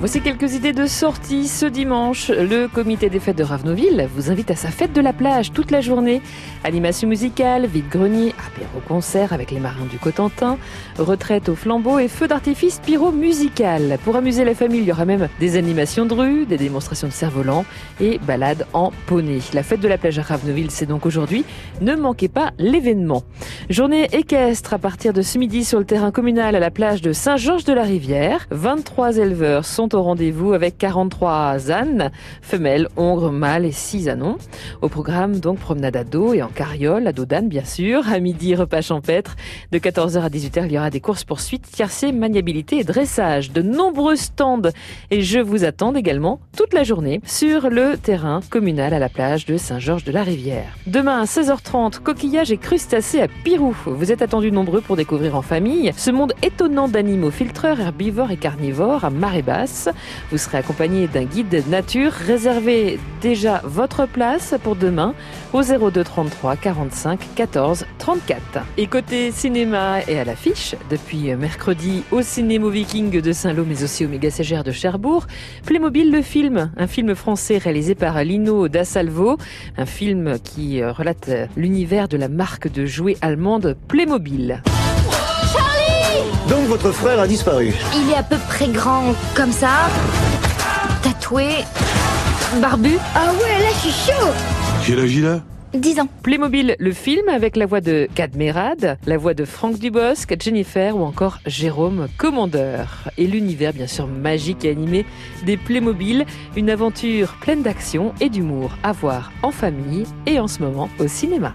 Voici quelques idées de sortie ce dimanche. Le comité des fêtes de Ravenoville vous invite à sa fête de la plage toute la journée. Animation musicale, vide-grenier, apéro-concert avec les marins du Cotentin, retraite au flambeau et feu d'artifice pyro-musical. Pour amuser la famille, il y aura même des animations de rue, des démonstrations de cerf-volant et balades en poney. La fête de la plage à Ravenoville, c'est donc aujourd'hui. Ne manquez pas l'événement. Journée équestre à partir de ce midi sur le terrain communal à la plage de Saint-Georges de la Rivière. 23 éleveurs sont au rendez-vous avec 43 ânes, femelles, hongres, mâles et 6 anons. Au programme, donc, promenade à dos et en carriole, à dos d'âne, bien sûr. À midi, repas champêtre. De 14h à 18h, il y aura des courses poursuites, tiercé, maniabilité et dressage. De nombreux stands. Et je vous attends également toute la journée sur le terrain communal à la plage de Saint-Georges de la Rivière. Demain, à 16h30, coquillages et crustacés à Pirou. Vous êtes attendus nombreux pour découvrir en famille ce monde étonnant d'animaux filtreurs, herbivores et carnivores à marée basse. Vous serez accompagné d'un guide nature. Réservez déjà votre place pour demain au 02 33 45 14 34. Et côté cinéma et à l'affiche, depuis mercredi au Cinémo Viking de Saint-Lô, mais aussi au Méga CGR de Cherbourg, Playmobil le film, un film français réalisé par Lino da Salvo, un film qui relate l'univers de la marque de jouets allemande Playmobil. Donc votre frère a disparu Il est à peu près grand comme ça, tatoué, barbu. Ah ouais, là je suis chaud Quel âge il a 10 ans. Playmobil, le film avec la voix de Cadmerade, la voix de Franck Dubosc, Jennifer ou encore Jérôme Commandeur. Et l'univers bien sûr magique et animé des Playmobil, une aventure pleine d'action et d'humour à voir en famille et en ce moment au cinéma.